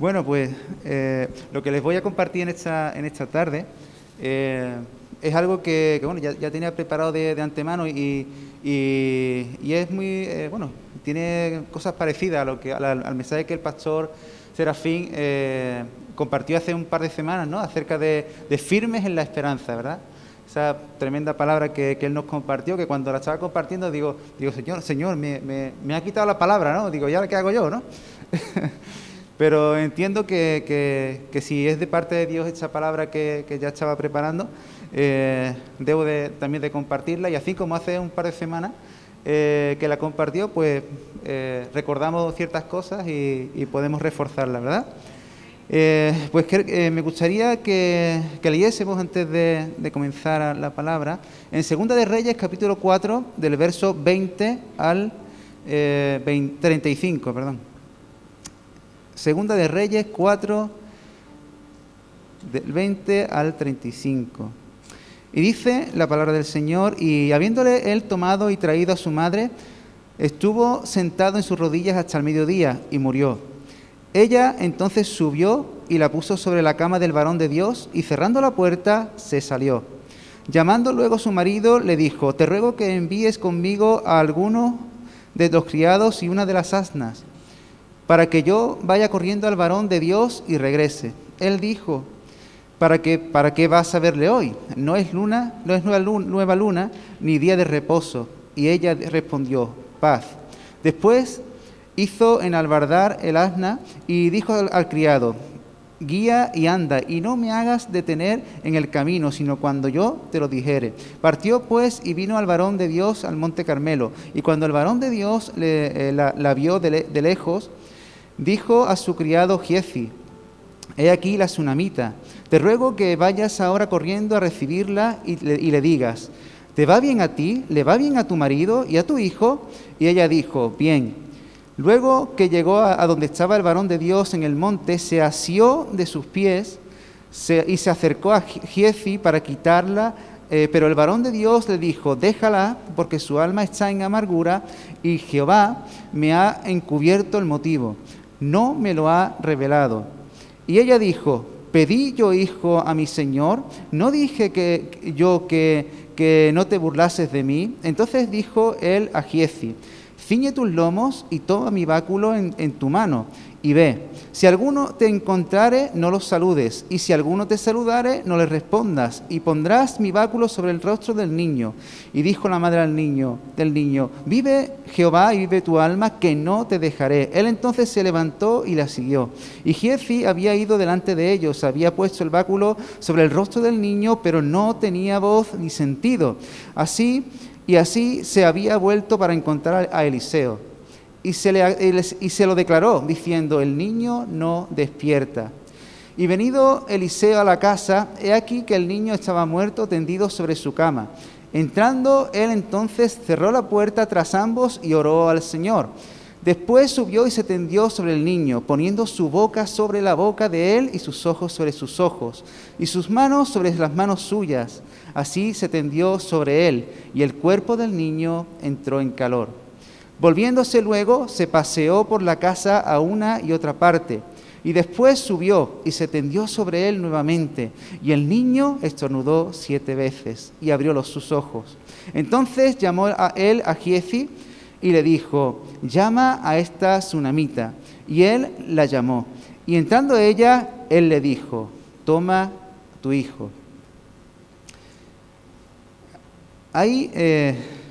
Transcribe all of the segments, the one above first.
Bueno, pues eh, lo que les voy a compartir en esta, en esta tarde eh, es algo que, bueno, ya, tenía preparado de, antemano y, y, es muy, eh, bueno, tiene cosas parecidas a lo que, al, mensaje que el pastor Serafín compartió hace un par de semanas, ¿no? Acerca de, firmes en la esperanza, ¿verdad? Esa tremenda palabra que, él nos compartió, que cuando la estaba compartiendo digo, digo Señor, Señor, me, me, me ha quitado la palabra, ¿no? Digo, ¿ya qué hago yo, no? Pero entiendo que, si es de parte de Dios esa palabra que, ya estaba preparando, eh, debo también de compartirla y así como hace un par de semanas eh, que la compartió, pues eh, recordamos ciertas cosas y, podemos reforzarla, ¿verdad? pues me gustaría que, leyésemos antes de, comenzar la palabra en Segunda de Reyes capítulo 4 del verso 20 al 35, perdón. Segunda de Reyes 4, del 20 al 35. Y dice la palabra del Señor, y habiéndole él tomado y traído a su madre, estuvo sentado en sus rodillas hasta el mediodía y murió. Ella entonces subió y la puso sobre la cama del varón de Dios y cerrando la puerta se salió. Llamando luego a su marido, le dijo, te ruego que envíes conmigo a alguno de los criados y una de las asnas para que yo vaya corriendo al varón de Dios y regrese. Él dijo, ¿para qué, para qué vas a verle hoy? No es luna, no es nueva luna, ni día de reposo. Y ella respondió, paz. Después hizo enalbardar el asna y dijo al, criado, guía y anda, y no me hagas detener en el camino, sino cuando yo te lo dijere. Partió pues y vino al varón de Dios al monte Carmelo, y cuando el varón de Dios le, eh, la, vio de, de, lejos, dijo a su criado Giezi, he aquí la tsunamita, te ruego que vayas ahora corriendo a recibirla y le, digas, ¿te va bien a ti? ¿Le va bien a tu marido y a tu hijo? Y ella dijo, bien. Luego que llegó a, donde estaba el varón de Dios en el monte, se asió de sus pies y se acercó a Giezi para quitarla, eh, pero el varón de Dios le dijo, déjala porque su alma está en amargura y Jehová me ha encubierto el motivo no me lo ha revelado. Y ella dijo, pedí yo hijo a mi Señor, no dije que yo que, que no te burlases de mí. Entonces dijo él a Giezi, ciñe tus lomos y toma mi báculo en, tu mano y ve. Si alguno te encontrare, no los saludes, y si alguno te saludare, no le respondas, y pondrás mi báculo sobre el rostro del niño. Y dijo la madre al niño, del niño, vive Jehová y vive tu alma, que no te dejaré. Él entonces se levantó y la siguió. Y Jefi había ido delante de ellos, había puesto el báculo sobre el rostro del niño, pero no tenía voz ni sentido. Así y así se había vuelto para encontrar a Eliseo y se, le, y se lo declaró, diciendo, el niño no despierta. Y venido Eliseo a la casa, he aquí que el niño estaba muerto tendido sobre su cama. Entrando él entonces cerró la puerta tras ambos y oró al Señor. Después subió y se tendió sobre el niño, poniendo su boca sobre la boca de él y sus ojos sobre sus ojos, y sus manos sobre las manos suyas. Así se tendió sobre él, y el cuerpo del niño entró en calor. Volviéndose luego, se paseó por la casa a una y otra parte, y después subió y se tendió sobre él nuevamente, y el niño estornudó siete veces y abrió los sus ojos. Entonces llamó a él a Giezi y le dijo, llama a esta tsunamita. Y él la llamó. Y entrando ella, él le dijo, toma tu hijo. Hay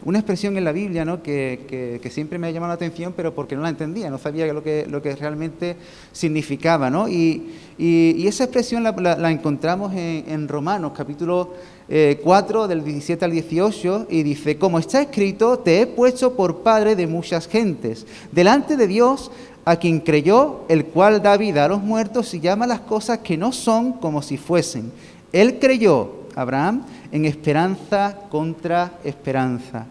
una expresión en la Biblia ¿no? que, siempre me ha llamado la atención, pero porque no la entendía, no sabía lo que, lo que realmente significaba. ¿no? Y, esa expresión la, encontramos en, Romanos, capítulo 4, eh, del 17 al 18, y dice, como está escrito, te he puesto por padre de muchas gentes, delante de Dios a quien creyó, el cual da vida a los muertos y llama las cosas que no son como si fuesen. Él creyó, Abraham, en esperanza contra esperanza.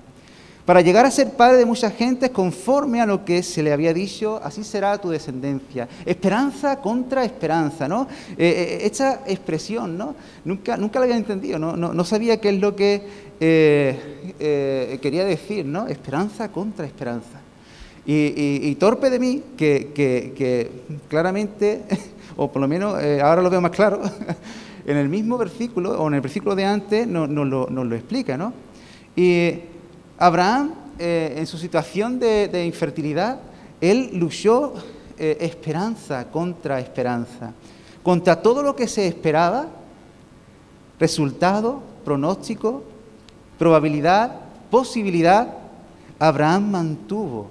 Para llegar a ser padre de mucha gente conforme a lo que se le había dicho, así será tu descendencia. Esperanza contra esperanza, ¿no? Eh, eh, esta expresión, ¿no? Nunca, nunca la había entendido, ¿no? No, sabía qué es lo que eh, quería decir, ¿no? Esperanza contra esperanza. Y, torpe de mí, que, claramente, o por lo menos eh, ahora lo veo más claro, en el mismo versículo, o en el versículo de antes, nos, lo, explica, ¿no? Y Abraham, eh, en su situación de, infertilidad, él luchó eh, esperanza contra esperanza, contra todo lo que se esperaba, resultado, pronóstico, probabilidad, posibilidad, Abraham mantuvo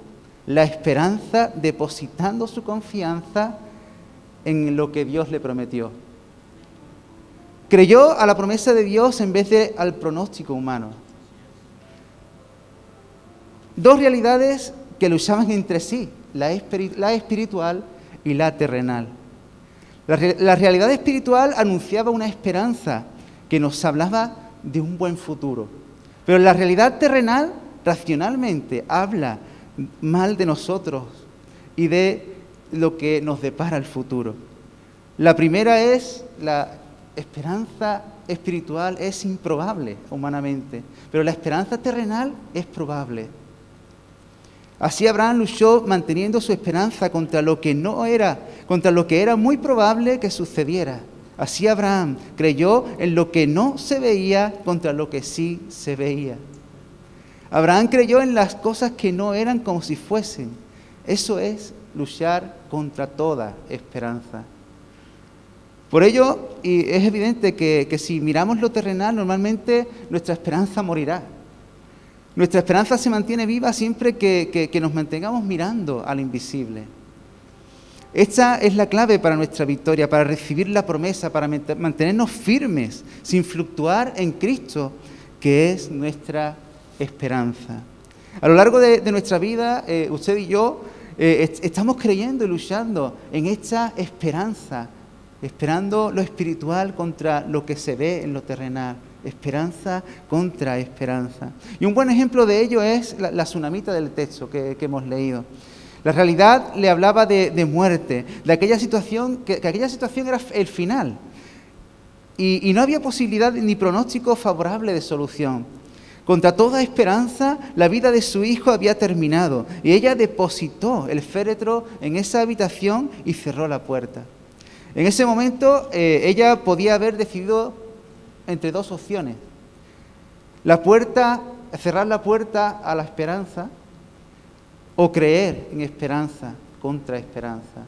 la esperanza depositando su confianza en lo que Dios le prometió. Creyó a la promesa de Dios en vez de al pronóstico humano. Dos realidades que luchaban entre sí, la, espiritual y la terrenal. la realidad espiritual anunciaba una esperanza que nos hablaba de un buen futuro. Pero la realidad terrenal, racionalmente, habla mal de nosotros y de lo que nos depara el futuro. La primera es la esperanza espiritual es improbable humanamente, pero la esperanza terrenal es probable. Así Abraham luchó manteniendo su esperanza contra lo que no era, contra lo que era muy probable que sucediera. Así Abraham creyó en lo que no se veía contra lo que sí se veía. Abraham creyó en las cosas que no eran como si fuesen. Eso es luchar contra toda esperanza. Por ello, y es evidente que, si miramos lo terrenal, normalmente nuestra esperanza morirá. Nuestra esperanza se mantiene viva siempre que, nos mantengamos mirando al invisible. Esta es la clave para nuestra victoria, para recibir la promesa, para mantenernos firmes, sin fluctuar en Cristo, que es nuestra esperanza. A lo largo de, nuestra vida, eh, usted y yo eh, estamos creyendo y luchando en esta esperanza, esperando lo espiritual contra lo que se ve en lo terrenal. Esperanza contra esperanza. Y un buen ejemplo de ello es la, tsunamita del texto que, hemos leído. La realidad le hablaba de, muerte, de aquella situación, que, aquella situación era el final. y no había posibilidad ni pronóstico favorable de solución. Contra toda esperanza, la vida de su hijo había terminado y ella depositó el féretro en esa habitación y cerró la puerta. En ese momento eh, ella podía haber decidido entre dos opciones. La puerta, cerrar la puerta a la esperanza o creer en esperanza contra esperanza.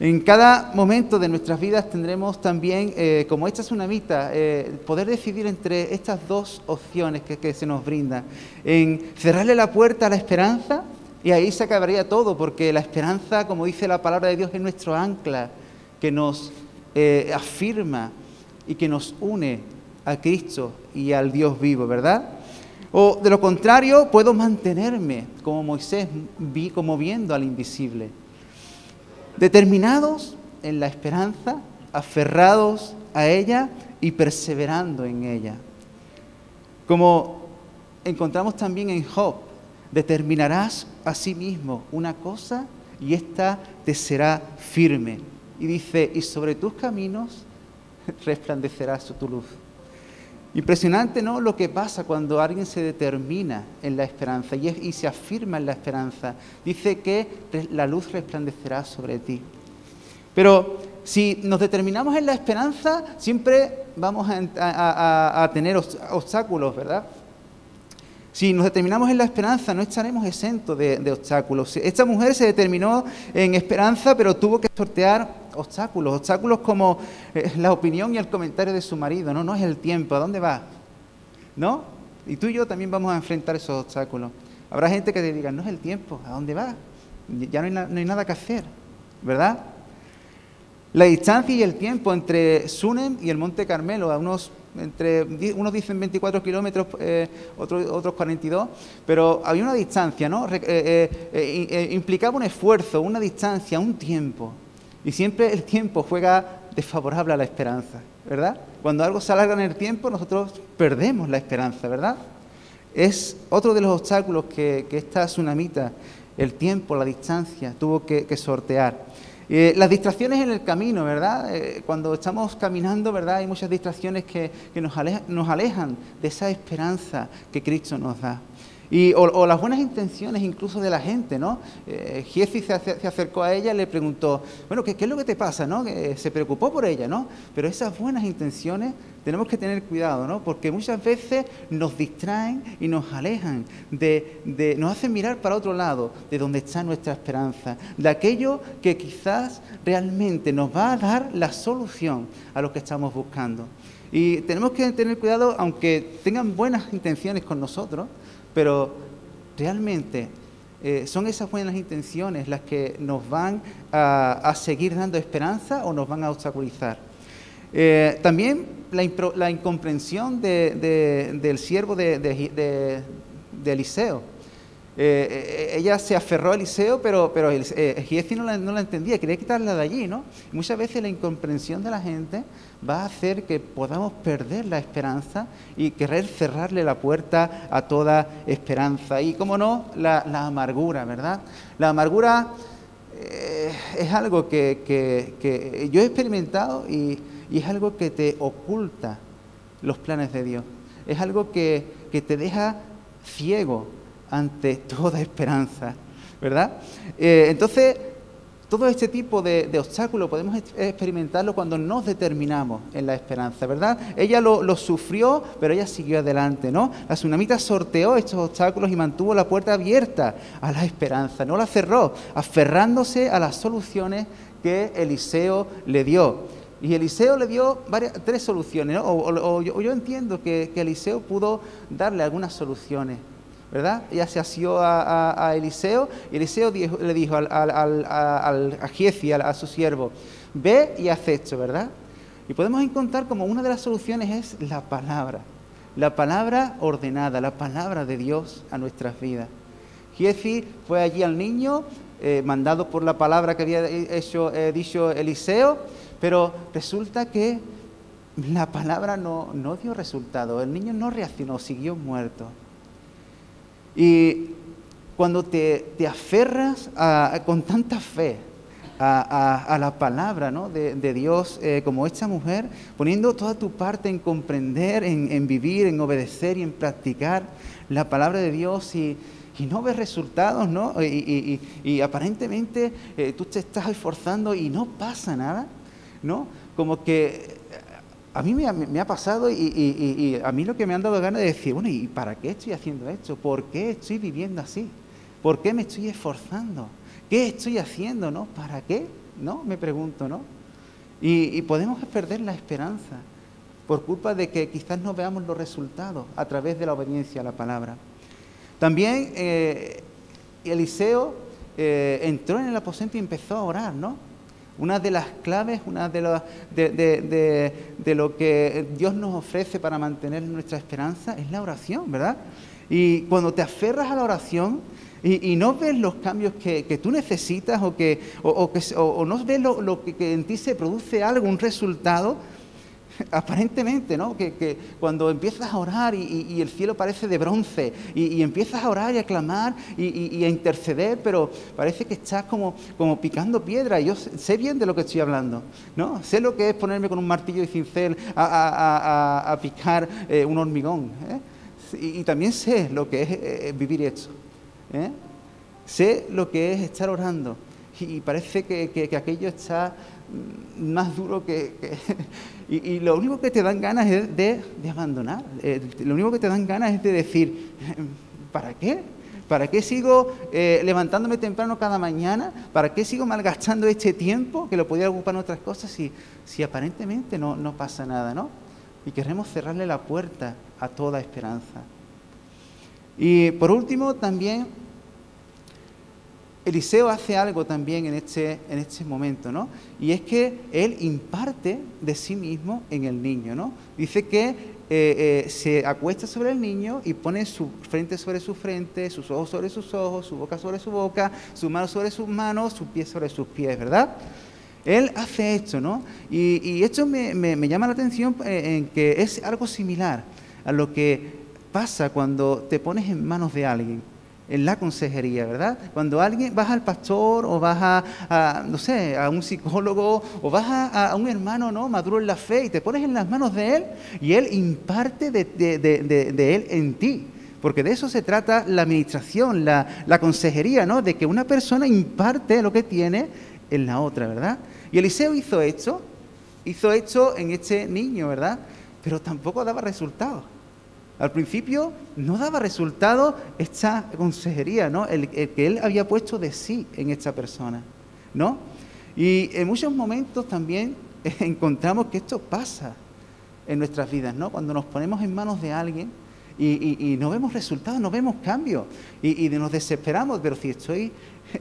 En cada momento de nuestras vidas tendremos también, eh, como esta es una mitad, eh, poder decidir entre estas dos opciones que, se nos brindan. En cerrarle la puerta a la esperanza, y ahí se acabaría todo, porque la esperanza, como dice la palabra de Dios, es nuestro ancla, que nos eh, afirma y que nos une a Cristo y al Dios vivo, ¿verdad? O de lo contrario, puedo mantenerme como Moisés, como viendo al invisible determinados en la esperanza, aferrados a ella y perseverando en ella. Como encontramos también en Job, determinarás a sí mismo una cosa y ésta te será firme. Y dice, y sobre tus caminos resplandecerá tu luz. Impresionante, ¿no? Lo que pasa cuando alguien se determina en la esperanza y, se afirma en la esperanza. Dice que la luz resplandecerá sobre ti. Pero si nos determinamos en la esperanza, siempre vamos a, tener obstáculos, ¿verdad? Si nos determinamos en la esperanza, no estaremos exentos de, obstáculos. Esta mujer se determinó en esperanza, pero tuvo que sortear obstáculos, obstáculos como eh, la opinión y el comentario de su marido, no, no es el tiempo, ¿a dónde va? ¿No? Y tú y yo también vamos a enfrentar esos obstáculos. Habrá gente que te diga, no es el tiempo, ¿a dónde va? Ya no hay, nada que hacer, ¿verdad? La distancia y el tiempo entre Sunem y el Monte Carmelo, a unos, entre, unos dicen 24 kilómetros, eh, otros, otros 42, pero había una distancia, ¿no? Eh, implicaba un esfuerzo, una distancia, un tiempo. Y siempre el tiempo juega desfavorable a la esperanza, ¿verdad? Cuando algo se alarga en el tiempo, nosotros perdemos la esperanza, ¿verdad? Es otro de los obstáculos que, esta tsunamita, el tiempo, la distancia, tuvo que, sortear. Eh, las distracciones en el camino, ¿verdad? Eh, cuando estamos caminando, ¿verdad? Hay muchas distracciones que, nos, alejan, de esa esperanza que Cristo nos da. Y, o, las buenas intenciones incluso de la gente, ¿no? Eh, se, acercó a ella y le preguntó, bueno, ¿qué, es lo que te pasa, no? se preocupó por ella, ¿no? Pero esas buenas intenciones tenemos que tener cuidado, ¿no? Porque muchas veces nos distraen y nos alejan, de, nos hacen mirar para otro lado, de donde está nuestra esperanza, de aquello que quizás realmente nos va a dar la solución a lo que estamos buscando. Y tenemos que tener cuidado, aunque tengan buenas intenciones con nosotros, pero realmente eh, son esas buenas intenciones las que nos van a, seguir dando esperanza o nos van a obstaculizar. Eh, también la, incomprensión del siervo de Eliseo eh, eh, ella se aferró a Eliseo, pero, pero eh, no la, entendía, quería quitarla de allí, ¿no? muchas veces la incomprensión de la gente va a hacer que podamos perder la esperanza y querer cerrarle la puerta a toda esperanza. Y, como no, la, amargura, ¿verdad? La amargura es algo que, yo he experimentado y, es algo que te oculta los planes de Dios. Es algo que te deja ciego ante toda esperanza, ¿verdad? Eh, entonces, todo este tipo de, obstáculos podemos experimentarlo cuando nos determinamos en la esperanza, ¿verdad? Ella lo, sufrió, pero ella siguió adelante, ¿no? La tsunamita sorteó estos obstáculos y mantuvo la puerta abierta a la esperanza, no la cerró, aferrándose a las soluciones que Eliseo le dio. Y Eliseo le dio tres soluciones, ¿no? o, yo, entiendo que Eliseo pudo darle algunas soluciones. ¿Verdad? Ella se asió a, Eliseo y Eliseo le dijo al, a a, su siervo, ve y haz esto, ¿verdad? Y podemos encontrar como una de las soluciones es la palabra, la palabra ordenada, la palabra de Dios a nuestras vidas. Giezi fue allí al niño, eh, mandado por la palabra que había eh, dicho Eliseo, pero resulta que la palabra no, no dio resultado, el niño no reaccionó, siguió muerto. Y cuando te, aferras con tanta fe a, la palabra de, Dios, eh, como esta mujer, poniendo toda tu parte en comprender, en, vivir, en obedecer y en practicar la palabra de Dios y, no ves resultados, ¿no? Y, aparentemente eh, tú te estás esforzando y no pasa nada, ¿no? Como que a mí me ha, pasado y, a mí lo que me han dado ganas de decir, bueno, ¿y para qué estoy haciendo esto? ¿Por qué estoy viviendo así? ¿Por qué me estoy esforzando? ¿Qué estoy haciendo? ¿No? ¿Para qué? ¿No? Me pregunto, ¿no? Y, podemos perder la esperanza por culpa de que quizás no veamos los resultados a través de la obediencia a la palabra. También eh, Eliseo eh, entró en el aposento y empezó a orar, ¿no? Una de las claves, una de, de, lo que Dios nos ofrece para mantener nuestra esperanza es la oración, ¿verdad? Y cuando te aferras a la oración y, no ves los cambios que, tú necesitas o, que, o, no ves lo, lo que en ti se produce algo, un resultado, aparentemente, ¿no? Que, cuando empiezas a orar y, el cielo parece de bronce y, empiezas a orar y a clamar y, a interceder, pero parece que estás como, como picando piedra. Y yo sé bien de lo que estoy hablando, ¿no? Sé lo que es ponerme con un martillo y cincel a, picar eh, un hormigón. ¿eh? Y, también sé lo que es eh, vivir esto. Sé lo que es estar orando y parece que, aquello está más duro que... y, lo único que te dan ganas es de, abandonar. Eh, lo único que te dan ganas es de decir, ¿para qué? ¿Para qué sigo eh, levantándome temprano cada mañana? ¿Para qué sigo malgastando este tiempo que lo podía ocupar en otras cosas si, si aparentemente no, no pasa nada, ¿no? Y queremos cerrarle la puerta a toda esperanza. Y por último, también Eliseo hace algo también en este, en este momento, ¿no? Y es que él imparte de sí mismo en el niño, ¿no? Dice que eh, eh, se acuesta sobre el niño y pone su frente sobre su frente, sus ojos sobre sus ojos, su boca sobre su boca, sus manos sobre sus manos, sus pies sobre sus pies, ¿verdad? Él hace esto, ¿no? Y, esto me, me, llama la atención eh, en que es algo similar a lo que pasa cuando te pones en manos de alguien en la consejería, ¿verdad? Cuando alguien vas al pastor o vas a, no sé, a un psicólogo o vas a, un hermano, ¿no? Maduro en la fe y te pones en las manos de él y él imparte de, él en ti. porque de eso se trata la administración, la, la consejería, ¿no? De que una persona imparte lo que tiene en la otra, ¿verdad? Y Eliseo hizo esto, hizo esto en este niño, ¿verdad? Pero tampoco daba resultados. Al principio no daba resultado esta consejería, ¿no? El, que él había puesto de sí en esta persona, ¿no? Y en muchos momentos también encontramos que esto pasa en nuestras vidas, ¿no? Cuando nos ponemos en manos de alguien y, no vemos resultados, no vemos cambios y, nos desesperamos, pero si estoy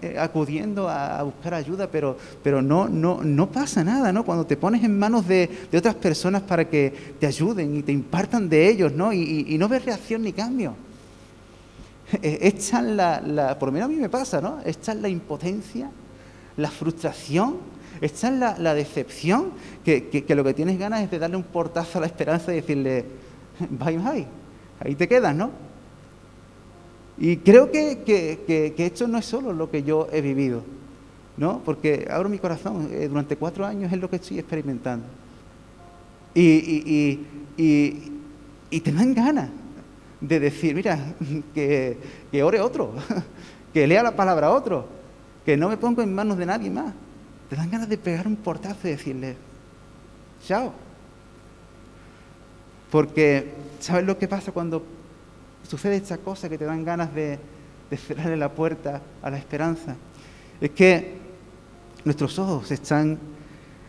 acudiendo a, buscar ayuda, pero, pero no, no, no pasa nada, ¿no? Cuando te pones en manos de, otras personas para que te ayuden y te impartan de ellos, ¿no? Y, no ves reacción ni cambio. Esta la, la, por lo menos a mí me pasa, ¿no? Es la impotencia, la frustración, esta es la, decepción, que, lo que tienes ganas es de darle un portazo a la esperanza y decirle, bye bye, ahí te quedas, ¿no? Y creo que, esto no es solo lo que yo he vivido, ¿no? Porque abro mi corazón, eh, durante cuatro años es lo que estoy experimentando. Y, y, te dan ganas de decir, mira, que, que ore otro, que lea la palabra otro, que no me pongo en manos de nadie más. Te dan ganas de pegar un portazo y decirle, chao. Porque, ¿sabes lo que pasa cuando sucede esta cosa que te dan ganas de, cerrarle la puerta a la esperanza? Es que nuestros ojos están,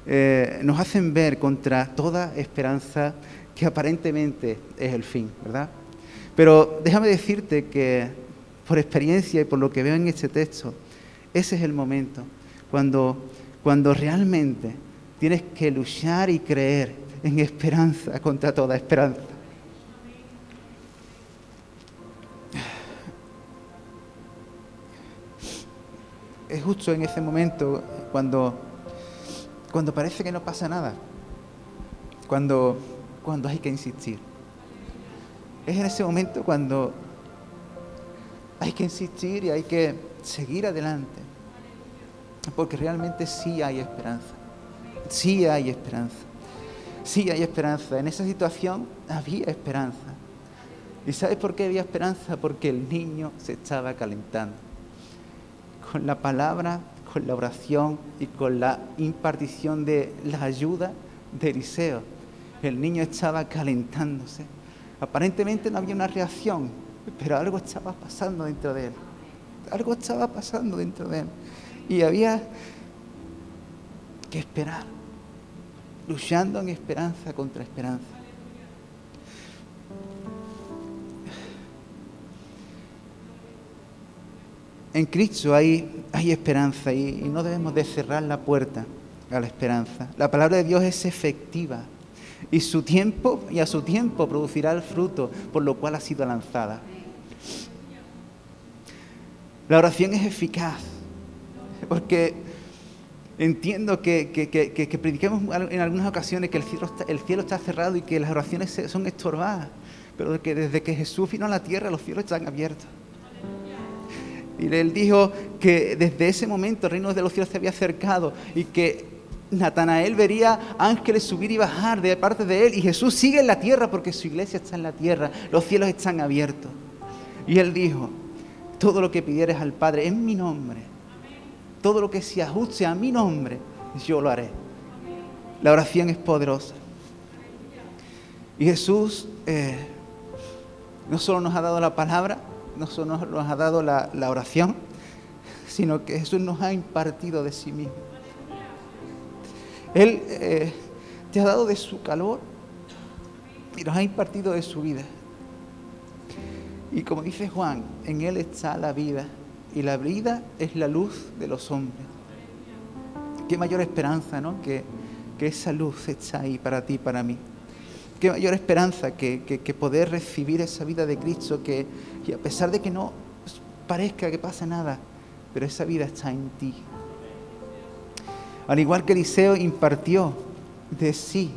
eh, nos hacen ver contra toda esperanza que aparentemente es el fin, ¿verdad? Pero déjame decirte que por experiencia y por lo que veo en este texto, ese es el momento cuando cuando realmente tienes que luchar y creer en esperanza contra toda esperanza. Es justo en ese momento cuando, cuando parece que no pasa nada, cuando, cuando hay que insistir. Es en ese momento cuando hay que insistir y hay que seguir adelante porque realmente sí hay esperanza. Sí hay esperanza. Sí hay esperanza. En esa situación había esperanza. ¿Y sabes por qué había esperanza? Porque el niño se estaba calentando. Con la palabra, con la oración y con la impartición de la ayuda de Eliseo, el niño estaba calentándose. Aparentemente no había una reacción, pero algo estaba pasando dentro de él. Algo estaba pasando dentro de él. Y había que esperar, luchando en esperanza contra esperanza. En Cristo hay, esperanza y, no debemos de cerrar la puerta a la esperanza. La palabra de Dios es efectiva y su tiempo y a su tiempo producirá el fruto por lo cual ha sido lanzada. La oración es eficaz porque entiendo que, que, prediquemos en algunas ocasiones que el cielo, está, el cielo está cerrado y que las oraciones son estorbadas, pero que desde que Jesús vino a la tierra los cielos están abiertos. Y él dijo que desde ese momento el reino de los cielos se había acercado y que Natanael vería ángeles subir y bajar de parte de él y Jesús sigue en la tierra porque su iglesia está en la tierra, los cielos están abiertos. Y él dijo, todo lo que pidieres al Padre en mi nombre, todo lo que se ajuste a mi nombre, yo lo haré. La oración es poderosa. Y Jesús eh, no solo nos ha dado la palabra, no solo nos ha dado la, oración, sino que Jesús nos ha impartido de sí mismo. Él eh, te ha dado de su calor y nos ha impartido de su vida. Y como dice Juan, en Él está la vida y la vida es la luz de los hombres. Qué mayor esperanza, ¿no? Que, esa luz está ahí para ti para mí. Qué mayor esperanza que, poder recibir esa vida de Cristo, que a pesar de que no parezca que pasa nada, pero esa vida está en ti. Al igual que Eliseo impartió de sí,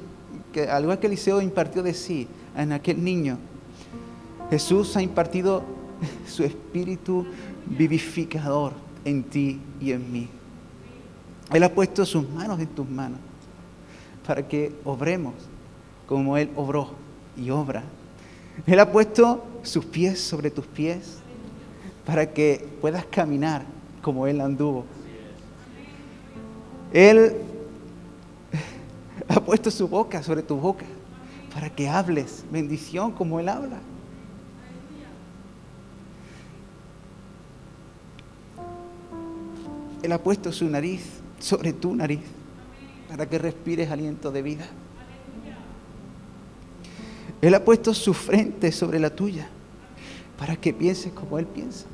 que, al igual que Eliseo impartió de sí en aquel niño, Jesús ha impartido su espíritu vivificador en ti y en mí. Él ha puesto sus manos en tus manos para que obremos como Él obró y obra. Él ha puesto sus pies sobre tus pies para que puedas caminar como Él anduvo. Él ha puesto su boca sobre tu boca para que hables bendición como Él habla. Él ha puesto su nariz sobre tu nariz para que respires aliento de vida. Él ha puesto su frente sobre la tuya para que pienses como Él piensa.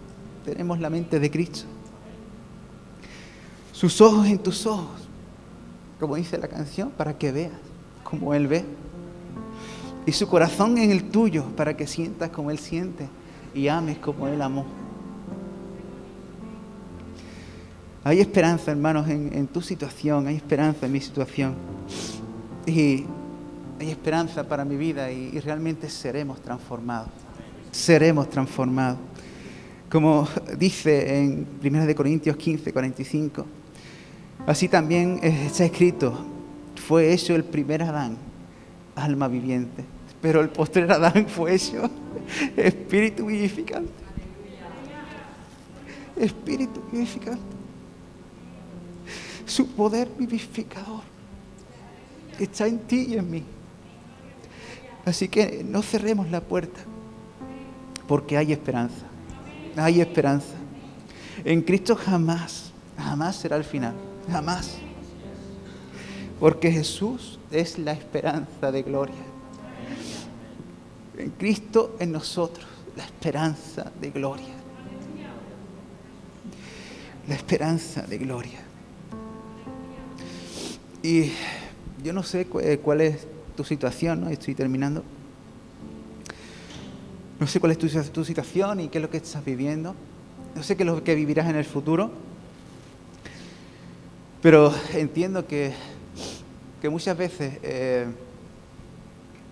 Tenemos la mente de Cristo. Sus ojos en tus ojos, como dice la canción, para que veas como Él ve. Y su corazón en el tuyo, para que sientas como Él siente y ames como Él amó. Hay esperanza, hermanos, en, tu situación, hay esperanza en mi situación. Y hay esperanza para mi vida y, realmente seremos transformados. Seremos transformados. Como dice en 1 Corintios 15, 45, así también está escrito, fue hecho el primer Adán, alma viviente, pero el postrer Adán fue hecho espíritu vivificante. Espíritu vivificante su poder vivificador está en ti y en mí. Así que no cerremos la puerta, porque hay esperanza, hay esperanza. En Cristo jamás, jamás será el final, jamás. Porque Jesús es la esperanza de gloria. En Cristo, en nosotros, la esperanza de gloria. La esperanza de gloria. Y yo no sé eh, cuál es tu situación, ¿no? estoy terminando. No sé cuál es tu, situación y qué es lo que estás viviendo. No sé qué es lo que vivirás en el futuro. Pero entiendo que, muchas veces eh,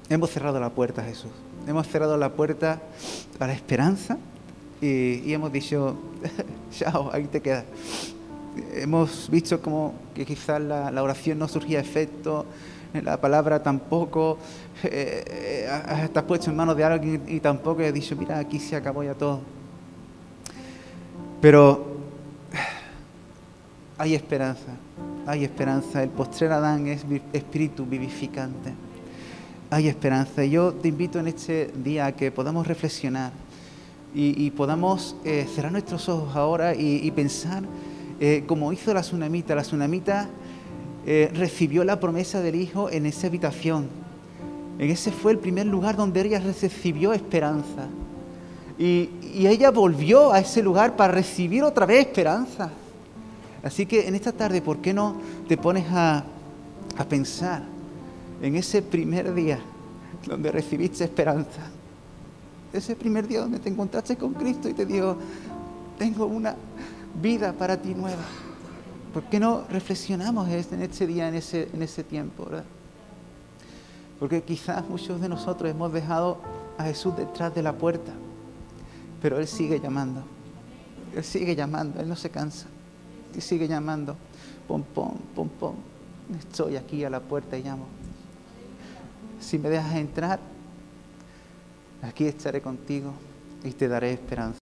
hemos cerrado la puerta a Jesús. Hemos cerrado la puerta a la esperanza y, y hemos dicho, chao, ahí te quedas hemos visto como que quizás la, oración no surgía efecto, la palabra tampoco, eh, eh, estás puesto en manos de alguien y tampoco he dicho, mira, aquí se acabó ya todo. Pero hay esperanza, hay esperanza. El postrer Adán es espíritu vivificante. Hay esperanza. Y yo te invito en este día a que podamos reflexionar y, podamos eh, cerrar nuestros ojos ahora y pensar eh, como hizo la tsunamita. La tsunamita eh, recibió la promesa del Hijo en esa habitación. En ese fue el primer lugar donde ella recibió esperanza. Y, ella volvió a ese lugar para recibir otra vez esperanza. Así que en esta tarde, ¿por qué no te pones a, pensar en ese primer día donde recibiste esperanza? Ese primer día donde te encontraste con Cristo y te dijo, tengo una, vida para ti nueva. ¿Por qué no reflexionamos en este día, en ese, en ese tiempo? Porque quizás muchos de nosotros hemos dejado a Jesús detrás de la puerta, pero Él sigue llamando. Él sigue llamando, Él no se cansa. Él sigue llamando. Pom, pom, pom, pom. Estoy aquí a la puerta y llamo. Si me dejas entrar, aquí estaré contigo y te daré esperanza.